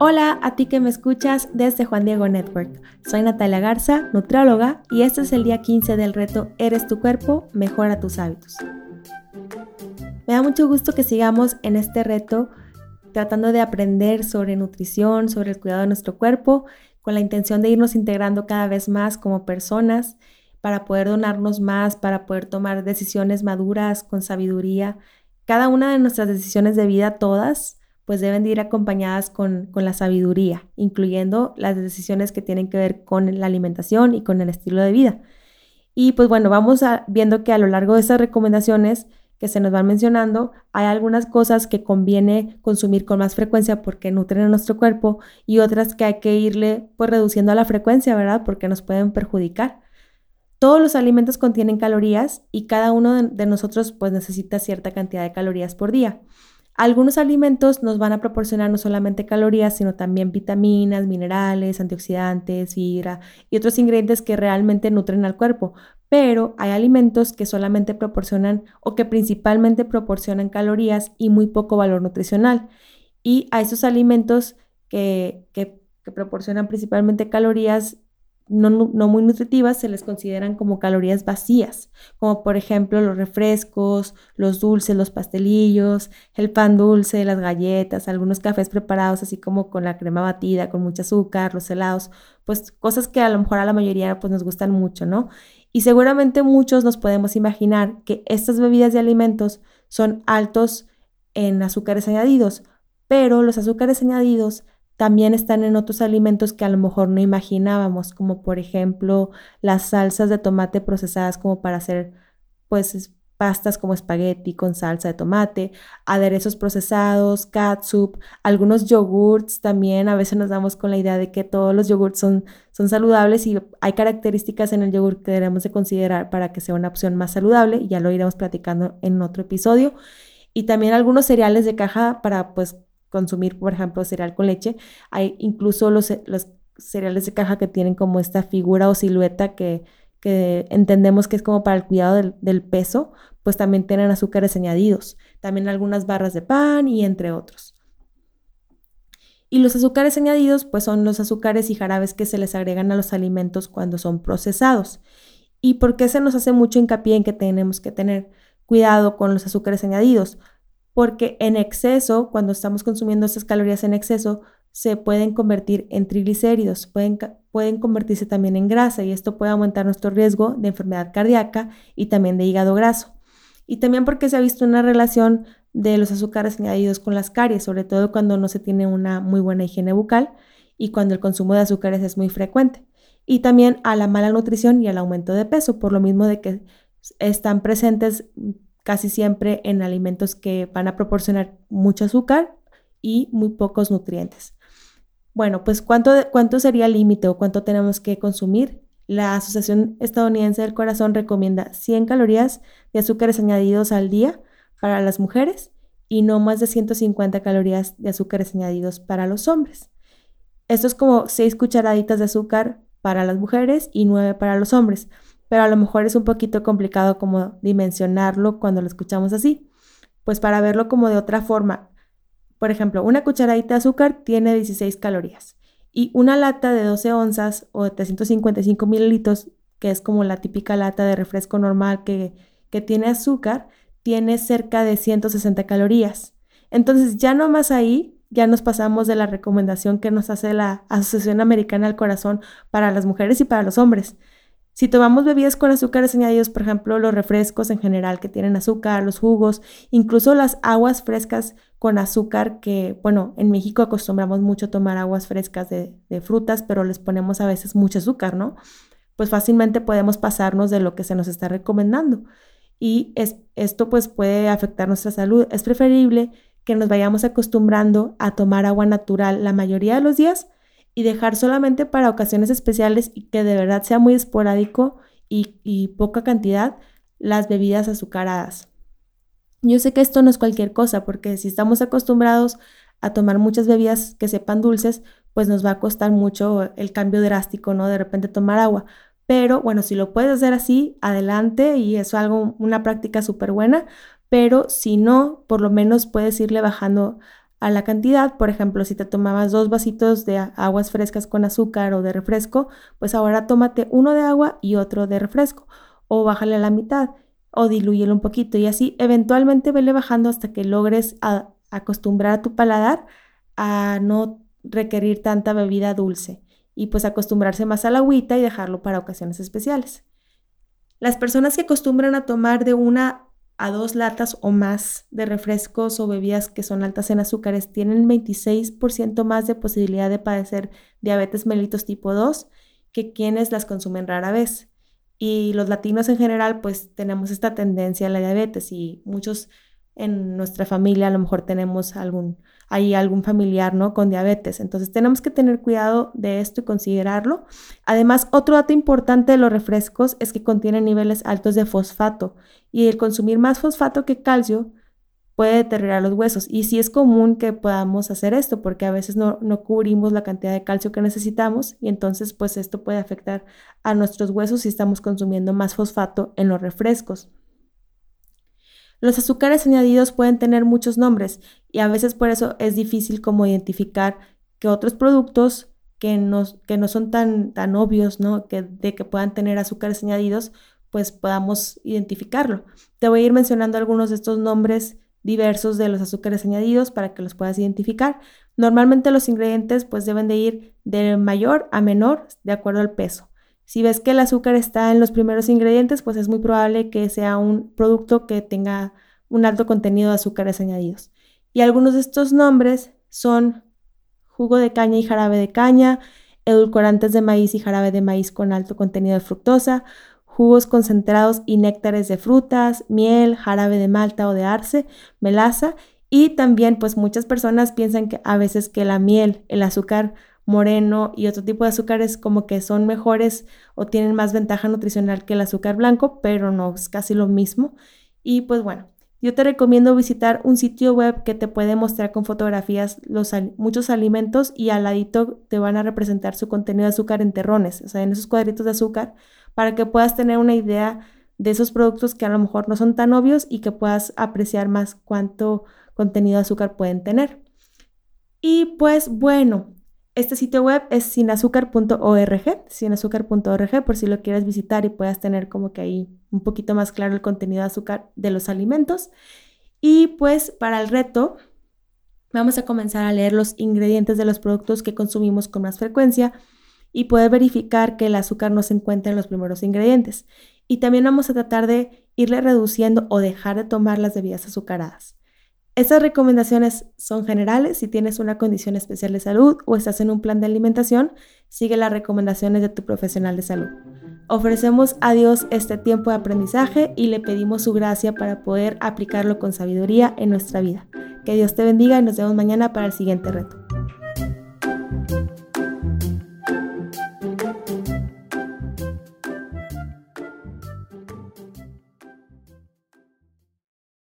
Hola a ti que me escuchas desde Juan Diego Network. Soy Natalia Garza, nutrióloga, y este es el día 15 del reto Eres tu cuerpo, mejora tus hábitos. Me da mucho gusto que sigamos en este reto tratando de aprender sobre nutrición, sobre el cuidado de nuestro cuerpo, con la intención de irnos integrando cada vez más como personas para poder donarnos más, para poder tomar decisiones maduras con sabiduría. Cada una de nuestras decisiones de vida, todas, pues deben de ir acompañadas con, la sabiduría, incluyendo las decisiones que tienen que ver con la alimentación y con el estilo de vida. Y pues bueno, vamos viendo que a lo largo de estas recomendaciones que se nos van mencionando, hay algunas cosas que conviene consumir con más frecuencia porque nutren a nuestro cuerpo y otras que hay que irle pues reduciendo a la frecuencia, ¿verdad? Porque nos pueden perjudicar. Todos los alimentos contienen calorías y cada uno de nosotros pues necesita cierta cantidad de calorías por día. Algunos alimentos nos van a proporcionar no solamente calorías, sino también vitaminas, minerales, antioxidantes, fibra y otros ingredientes que realmente nutren al cuerpo. Pero hay alimentos que solamente proporcionan o que principalmente proporcionan calorías y muy poco valor nutricional. Y a esos alimentos que, que, que proporcionan principalmente calorías no, muy nutritivas se les consideran como calorías vacías, como por ejemplo los refrescos, los dulces, los pastelillos, el pan dulce, las galletas, algunos cafés preparados así como con la crema batida, con mucho azúcar, los helados, pues cosas que a lo mejor a la mayoría pues nos gustan mucho, ¿no? Y seguramente muchos nos podemos imaginar que estas bebidas de alimentos son altos en azúcares añadidos, pero los azúcares añadidos también están en otros alimentos que a lo mejor no imaginábamos, como por ejemplo las salsas de tomate procesadas como para hacer pues pastas como espagueti con salsa de tomate, aderezos procesados, catsup, algunos yogurts también, a veces nos damos con la idea de que todos los yogurts son, son saludables y hay características en el yogur que debemos de considerar para que sea una opción más saludable ya lo iremos platicando en otro episodio. Y también algunos cereales de caja para pues consumir, por ejemplo, cereal con leche. Hay incluso los, los cereales de caja que tienen como esta figura o silueta que, que entendemos que es como para el cuidado del, del, peso, pues también tienen azúcares añadidos. También algunas barras de pan y entre otros. Y los azúcares añadidos, pues son los azúcares y jarabes que se les agregan a los alimentos cuando son procesados. ¿Y por qué se nos hace mucho hincapié en que tenemos que tener cuidado con los azúcares añadidos? Porque en exceso, cuando estamos consumiendo esas calorías en exceso, se pueden convertir en triglicéridos, pueden, pueden convertirse también en grasa y esto puede aumentar nuestro riesgo de enfermedad cardíaca y también de hígado graso. Y también porque se ha visto una relación de los azúcares añadidos con las caries, sobre todo cuando no se tiene una muy buena higiene bucal y cuando el consumo de azúcares es muy frecuente. Y también a la mala nutrición y al aumento de peso, por lo mismo de que están presentes casi siempre en alimentos que van a proporcionar mucho azúcar y muy pocos nutrientes. Bueno, pues ¿cuánto, cuánto sería el límite o cuánto tenemos que consumir? La Asociación Estadounidense del Corazón recomienda 100 calorías de azúcares añadidos al día para las mujeres y no más de 150 calorías de azúcares añadidos para los hombres. Esto es como 6 cucharaditas de azúcar para las mujeres y 9 para los hombres pero a lo mejor es un poquito complicado como dimensionarlo cuando lo escuchamos así. Pues para verlo como de otra forma, por ejemplo, una cucharadita de azúcar tiene 16 calorías y una lata de 12 onzas o de 355 mililitros, que es como la típica lata de refresco normal que, que tiene azúcar, tiene cerca de 160 calorías. Entonces ya no más ahí ya nos pasamos de la recomendación que nos hace la Asociación Americana del Corazón para las mujeres y para los hombres. Si tomamos bebidas con azúcares añadidos, por ejemplo, los refrescos en general que tienen azúcar, los jugos, incluso las aguas frescas con azúcar, que, bueno, en México acostumbramos mucho tomar aguas frescas de, frutas, pero les ponemos a veces mucho azúcar, ¿no? Pues fácilmente podemos pasarnos de lo que se nos está recomendando. Y esto pues puede afectar nuestra salud. Es preferible que nos vayamos acostumbrando a tomar agua natural la mayoría de los días y dejar solamente para ocasiones especiales y que de verdad sea muy esporádico y, poca cantidad las bebidas azucaradas. Yo sé que esto no es cualquier cosa, porque si estamos acostumbrados a tomar muchas bebidas que sepan dulces, pues nos va a costar mucho el cambio drástico, ¿no? De repente tomar agua. Pero bueno, si lo puedes hacer así, adelante y es algo, una práctica súper buena. Pero si no, por lo menos puedes irle bajando a la cantidad. Por ejemplo, si te tomabas dos vasitos de aguas frescas con azúcar o de refresco, pues ahora tómate uno de agua y otro de refresco. O bájale a la mitad o dilúyelo un poquito y así eventualmente vele bajando hasta que logres acostumbrar a tu paladar a no requerir tanta bebida dulce y pues acostumbrarse más a la agüita y dejarlo para ocasiones especiales. Las personas que acostumbran a tomar de una a dos latas o más de refrescos o bebidas que son altas en azúcares tienen 26% más de posibilidad de padecer diabetes mellitus tipo 2 que quienes las consumen rara vez. Y los latinos en general pues tenemos esta tendencia a la diabetes y muchos en nuestra familia a lo mejor tenemos algún hay algún familiar, ¿no? Con diabetes. Entonces tenemos que tener cuidado de esto y considerarlo. Además, otro dato importante de los refrescos es que contienen niveles altos de fosfato y el consumir más fosfato que calcio puede deteriorar los huesos. Y sí es común que podamos hacer esto porque a veces no, no cubrimos la cantidad de calcio que necesitamos y entonces pues esto puede afectar a nuestros huesos si estamos consumiendo más fosfato en los refrescos. Los azúcares añadidos pueden tener muchos nombres y a veces por eso es difícil como identificar que otros productos que no, que no son tan, tan obvios, ¿no? Que, de que puedan tener azúcares añadidos, pues podamos identificarlo. Te voy a ir mencionando algunos de estos nombres diversos de los azúcares añadidos para que los puedas identificar. Normalmente los ingredientes pues deben de ir de mayor a menor de acuerdo al peso. Si ves que el azúcar está en los primeros ingredientes, pues es muy probable que sea un producto que tenga un alto contenido de azúcares añadidos. Y algunos de estos nombres son jugo de caña y jarabe de caña, edulcorantes de maíz y jarabe de maíz con alto contenido de fructosa, jugos concentrados y néctares de frutas, miel, jarabe de malta o de arce, melaza y también pues muchas personas piensan que a veces que la miel, el azúcar moreno y otro tipo de azúcares como que son mejores o tienen más ventaja nutricional que el azúcar blanco, pero no es casi lo mismo. Y pues bueno, yo te recomiendo visitar un sitio web que te puede mostrar con fotografías los, muchos alimentos y al ladito te van a representar su contenido de azúcar en terrones, o sea, en esos cuadritos de azúcar, para que puedas tener una idea de esos productos que a lo mejor no son tan obvios y que puedas apreciar más cuánto contenido de azúcar pueden tener. Y pues bueno, este sitio web es sinazúcar.org, sinazúcar.org por si lo quieres visitar y puedas tener como que ahí un poquito más claro el contenido de azúcar de los alimentos. Y pues para el reto vamos a comenzar a leer los ingredientes de los productos que consumimos con más frecuencia y poder verificar que el azúcar no se encuentra en los primeros ingredientes. Y también vamos a tratar de irle reduciendo o dejar de tomar las bebidas azucaradas. Estas recomendaciones son generales. Si tienes una condición especial de salud o estás en un plan de alimentación, sigue las recomendaciones de tu profesional de salud. Ofrecemos a Dios este tiempo de aprendizaje y le pedimos su gracia para poder aplicarlo con sabiduría en nuestra vida. Que Dios te bendiga y nos vemos mañana para el siguiente reto.